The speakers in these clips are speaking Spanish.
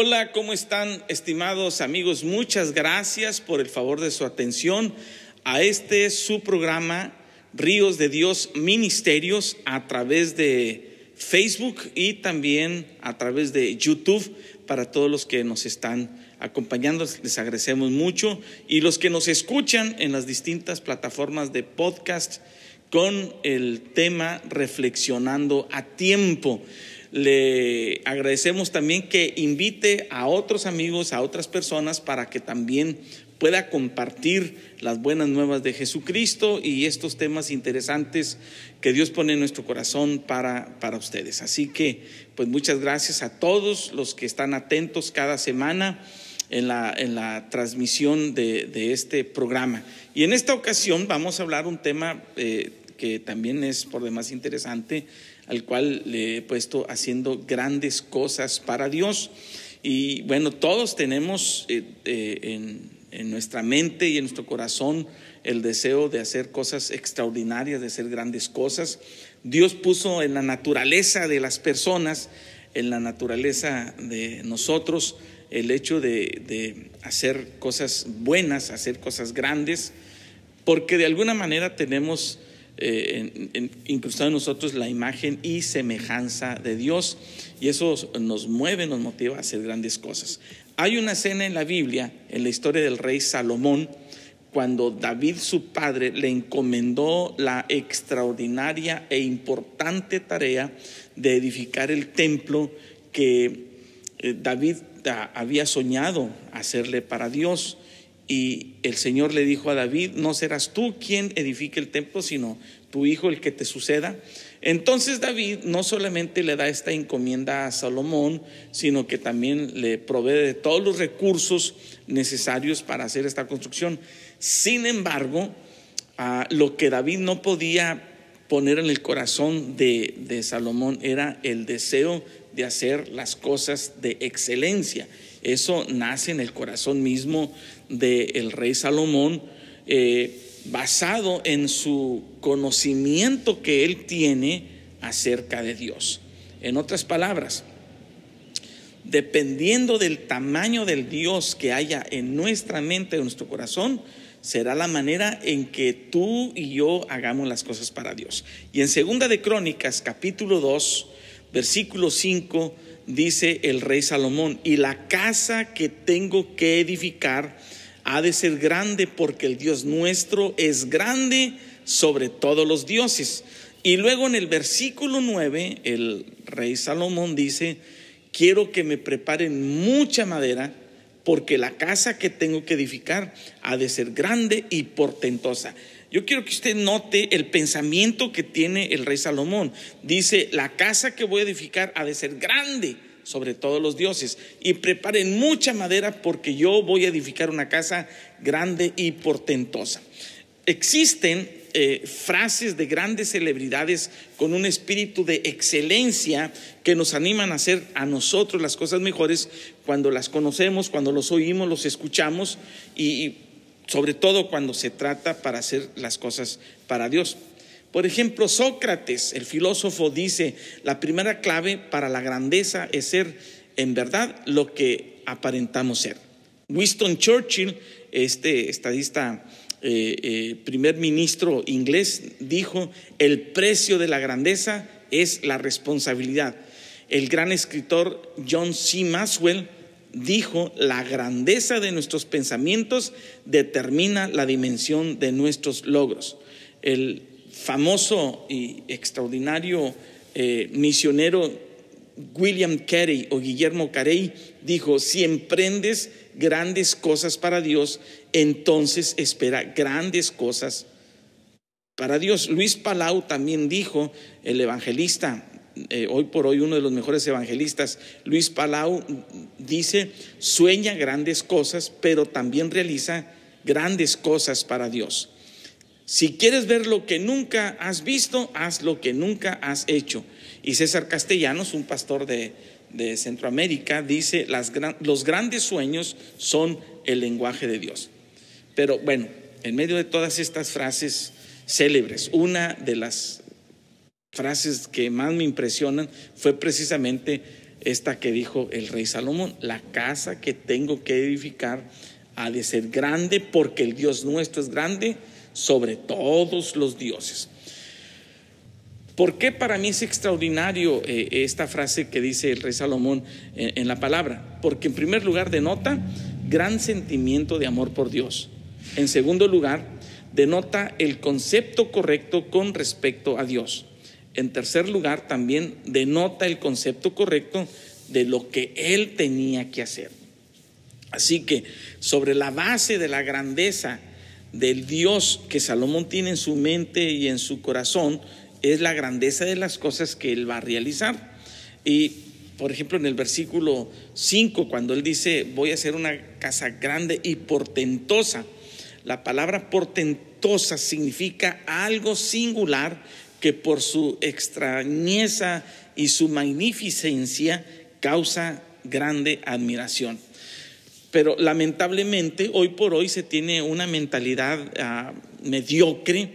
Hola, ¿cómo están estimados amigos? Muchas gracias por el favor de su atención a este su programa Ríos de Dios Ministerios a través de Facebook y también a través de YouTube para todos los que nos están acompañando. Les agradecemos mucho y los que nos escuchan en las distintas plataformas de podcast con el tema Reflexionando a tiempo. Le agradecemos también que invite a otros amigos, a otras personas para que también pueda compartir las buenas nuevas de Jesucristo y estos temas interesantes que Dios pone en nuestro corazón para, para ustedes. Así que, pues muchas gracias a todos los que están atentos cada semana en la, en la transmisión de, de, este programa. Y en esta ocasión vamos a hablar un tema eh, que también es por demás interesante al cual le he puesto haciendo grandes cosas para Dios. Y bueno, todos tenemos eh, eh, en, en nuestra mente y en nuestro corazón el deseo de hacer cosas extraordinarias, de hacer grandes cosas. Dios puso en la naturaleza de las personas, en la naturaleza de nosotros, el hecho de, de hacer cosas buenas, hacer cosas grandes, porque de alguna manera tenemos eh, en, incrustado en nosotros la imagen y semejanza de Dios y eso nos mueve, nos motiva a hacer grandes cosas. Hay una escena en la Biblia, en la historia del rey Salomón, cuando David su padre le encomendó la extraordinaria e importante tarea de edificar el templo que eh, David había soñado hacerle para Dios. Y el Señor le dijo a David, no serás tú quien edifique el templo, sino tu hijo el que te suceda. Entonces David no solamente le da esta encomienda a Salomón, sino que también le provee de todos los recursos necesarios para hacer esta construcción. Sin embargo, uh, lo que David no podía poner en el corazón de, de Salomón era el deseo de hacer las cosas de excelencia. Eso nace en el corazón mismo del rey Salomón, eh, basado en su conocimiento que él tiene acerca de Dios. En otras palabras, dependiendo del tamaño del Dios que haya en nuestra mente, en nuestro corazón, será la manera en que tú y yo hagamos las cosas para Dios. Y en Segunda de Crónicas, capítulo 2, versículo 5, dice el rey Salomón, y la casa que tengo que edificar ha de ser grande porque el Dios nuestro es grande sobre todos los dioses. Y luego en el versículo 9, el rey Salomón dice, quiero que me preparen mucha madera porque la casa que tengo que edificar ha de ser grande y portentosa. Yo quiero que usted note el pensamiento que tiene el rey Salomón. Dice, la casa que voy a edificar ha de ser grande sobre todos los dioses y preparen mucha madera porque yo voy a edificar una casa grande y portentosa. Existen eh, frases de grandes celebridades con un espíritu de excelencia que nos animan a hacer a nosotros las cosas mejores cuando las conocemos, cuando los oímos, los escuchamos y, y sobre todo cuando se trata para hacer las cosas para Dios. Por ejemplo, Sócrates, el filósofo, dice, la primera clave para la grandeza es ser en verdad lo que aparentamos ser. Winston Churchill, este estadista eh, eh, primer ministro inglés, dijo, el precio de la grandeza es la responsabilidad. El gran escritor John C. Maxwell dijo, la grandeza de nuestros pensamientos determina la dimensión de nuestros logros. El famoso y extraordinario eh, misionero William Carey o Guillermo Carey dijo, si emprendes grandes cosas para Dios, entonces espera grandes cosas para Dios. Luis Palau también dijo, el evangelista, eh, hoy por hoy uno de los mejores evangelistas, Luis Palau, dice, sueña grandes cosas, pero también realiza grandes cosas para Dios. Si quieres ver lo que nunca has visto, haz lo que nunca has hecho. Y César Castellanos, un pastor de, Centroamérica, dice, los grandes sueños son el lenguaje de Dios. Pero bueno, en medio de todas estas frases célebres, una de las frases que más me impresionan fue precisamente esta que dijo el rey Salomón, la casa que tengo que edificar ha de ser grande porque el Dios nuestro es grande sobre todos los dioses. ¿Por qué para mí es extraordinario eh, esta frase que dice el rey Salomón en, la palabra? Porque en primer lugar denota gran sentimiento de amor por Dios. En segundo lugar, denota el concepto correcto con respecto a Dios. En tercer lugar, también denota el concepto correcto de lo que él tenía que hacer. Así que sobre la base de la grandeza del Dios que Salomón tiene en su mente y en su corazón, es la grandeza de las cosas que él va a realizar. Y, por ejemplo, en el versículo 5, cuando él dice, voy a hacer una casa grande y portentosa, la palabra portentosa significa algo singular que por su extrañeza y su magnificencia causa grande admiración. Pero lamentablemente hoy por hoy se tiene una mentalidad ah, mediocre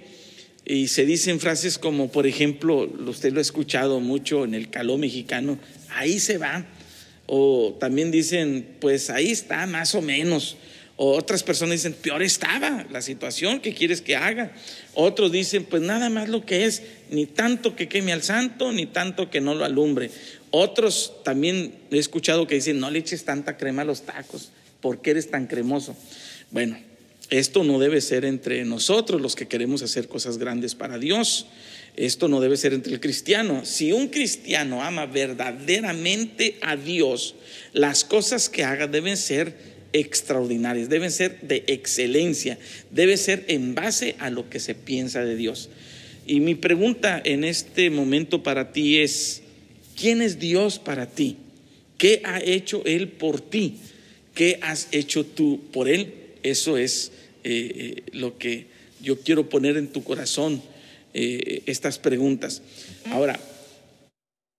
y se dicen frases como, por ejemplo, usted lo ha escuchado mucho en el caló mexicano, ahí se va. O también dicen, pues ahí está, más o menos. O otras personas dicen, peor estaba la situación, ¿qué quieres que haga? Otros dicen, pues nada más lo que es, ni tanto que queme al santo, ni tanto que no lo alumbre. Otros también he escuchado que dicen, no le eches tanta crema a los tacos, ¿por qué eres tan cremoso? Bueno, esto no debe ser entre nosotros los que queremos hacer cosas grandes para Dios. Esto no debe ser entre el cristiano. Si un cristiano ama verdaderamente a Dios, las cosas que haga deben ser extraordinarias, deben ser de excelencia, debe ser en base a lo que se piensa de Dios. Y mi pregunta en este momento para ti es, ¿quién es Dios para ti? ¿Qué ha hecho Él por ti? ¿Qué has hecho tú por Él? Eso es eh, eh, lo que yo quiero poner en tu corazón, eh, estas preguntas. Ahora,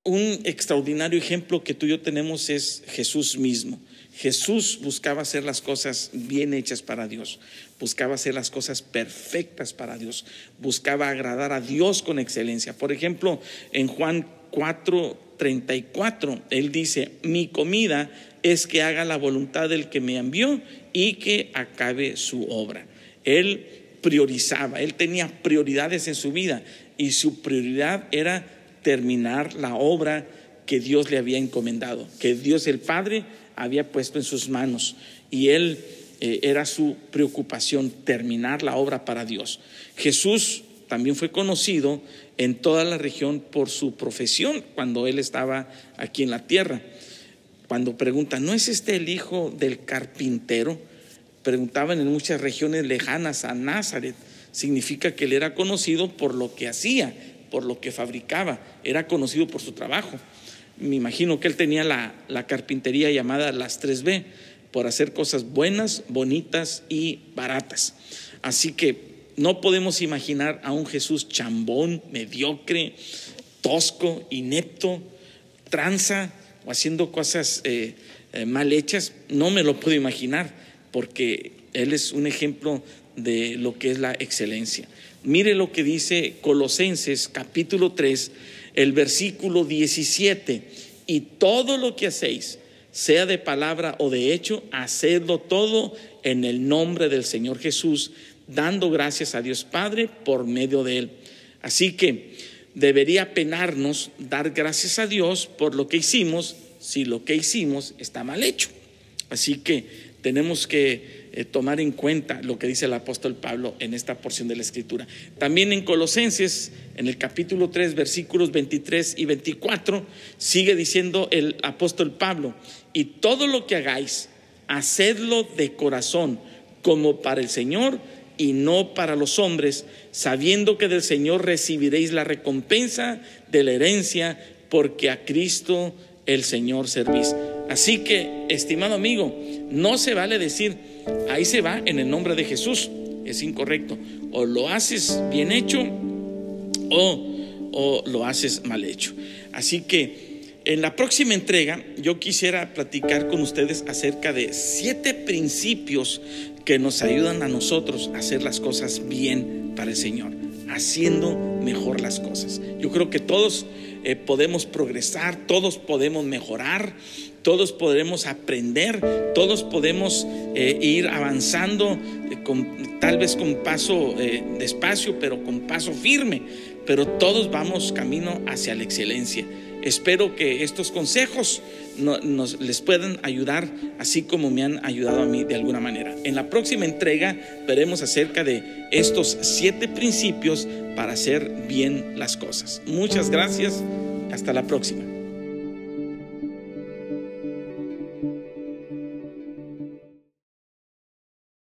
un extraordinario ejemplo que tú y yo tenemos es Jesús mismo. Jesús buscaba hacer las cosas bien hechas para Dios, buscaba hacer las cosas perfectas para Dios, buscaba agradar a Dios con excelencia. Por ejemplo, en Juan 4, 34, él dice, mi comida es que haga la voluntad del que me envió y que acabe su obra. Él priorizaba, él tenía prioridades en su vida y su prioridad era terminar la obra que Dios le había encomendado, que Dios el Padre había puesto en sus manos y él eh, era su preocupación terminar la obra para Dios. Jesús también fue conocido en toda la región por su profesión cuando él estaba aquí en la tierra. Cuando preguntan, ¿no es este el hijo del carpintero? Preguntaban en muchas regiones lejanas a Nazaret. Significa que él era conocido por lo que hacía, por lo que fabricaba, era conocido por su trabajo. Me imagino que él tenía la, la carpintería llamada las 3B, por hacer cosas buenas, bonitas y baratas. Así que no podemos imaginar a un Jesús chambón, mediocre, tosco, inepto, tranza haciendo cosas eh, eh, mal hechas. No me lo puedo imaginar porque Él es un ejemplo de lo que es la excelencia. Mire lo que dice Colosenses capítulo 3, el versículo 17. Y todo lo que hacéis, sea de palabra o de hecho, hacedlo todo en el nombre del Señor Jesús, dando gracias a Dios Padre por medio de Él. Así que debería penarnos dar gracias a Dios por lo que hicimos si lo que hicimos está mal hecho. Así que tenemos que eh, tomar en cuenta lo que dice el apóstol Pablo en esta porción de la escritura. También en Colosenses, en el capítulo 3, versículos 23 y 24, sigue diciendo el apóstol Pablo, y todo lo que hagáis, hacedlo de corazón, como para el Señor y no para los hombres, sabiendo que del Señor recibiréis la recompensa de la herencia, porque a Cristo el Señor servís. Así que, estimado amigo, no se vale decir, ahí se va en el nombre de Jesús. Es incorrecto. O lo haces bien hecho o, o lo haces mal hecho. Así que en la próxima entrega yo quisiera platicar con ustedes acerca de siete principios que nos ayudan a nosotros a hacer las cosas bien para el Señor, haciendo mejor las cosas. Yo creo que todos eh, podemos progresar, todos podemos mejorar, todos podremos aprender, todos podemos eh, ir avanzando, eh, con, tal vez con paso despacio, pero con paso firme, pero todos vamos camino hacia la excelencia. Espero que estos consejos nos, les puedan ayudar, así como me han ayudado a mí de alguna manera. En la próxima entrega veremos acerca de estos siete principios para hacer bien las cosas. Muchas gracias. Hasta la próxima.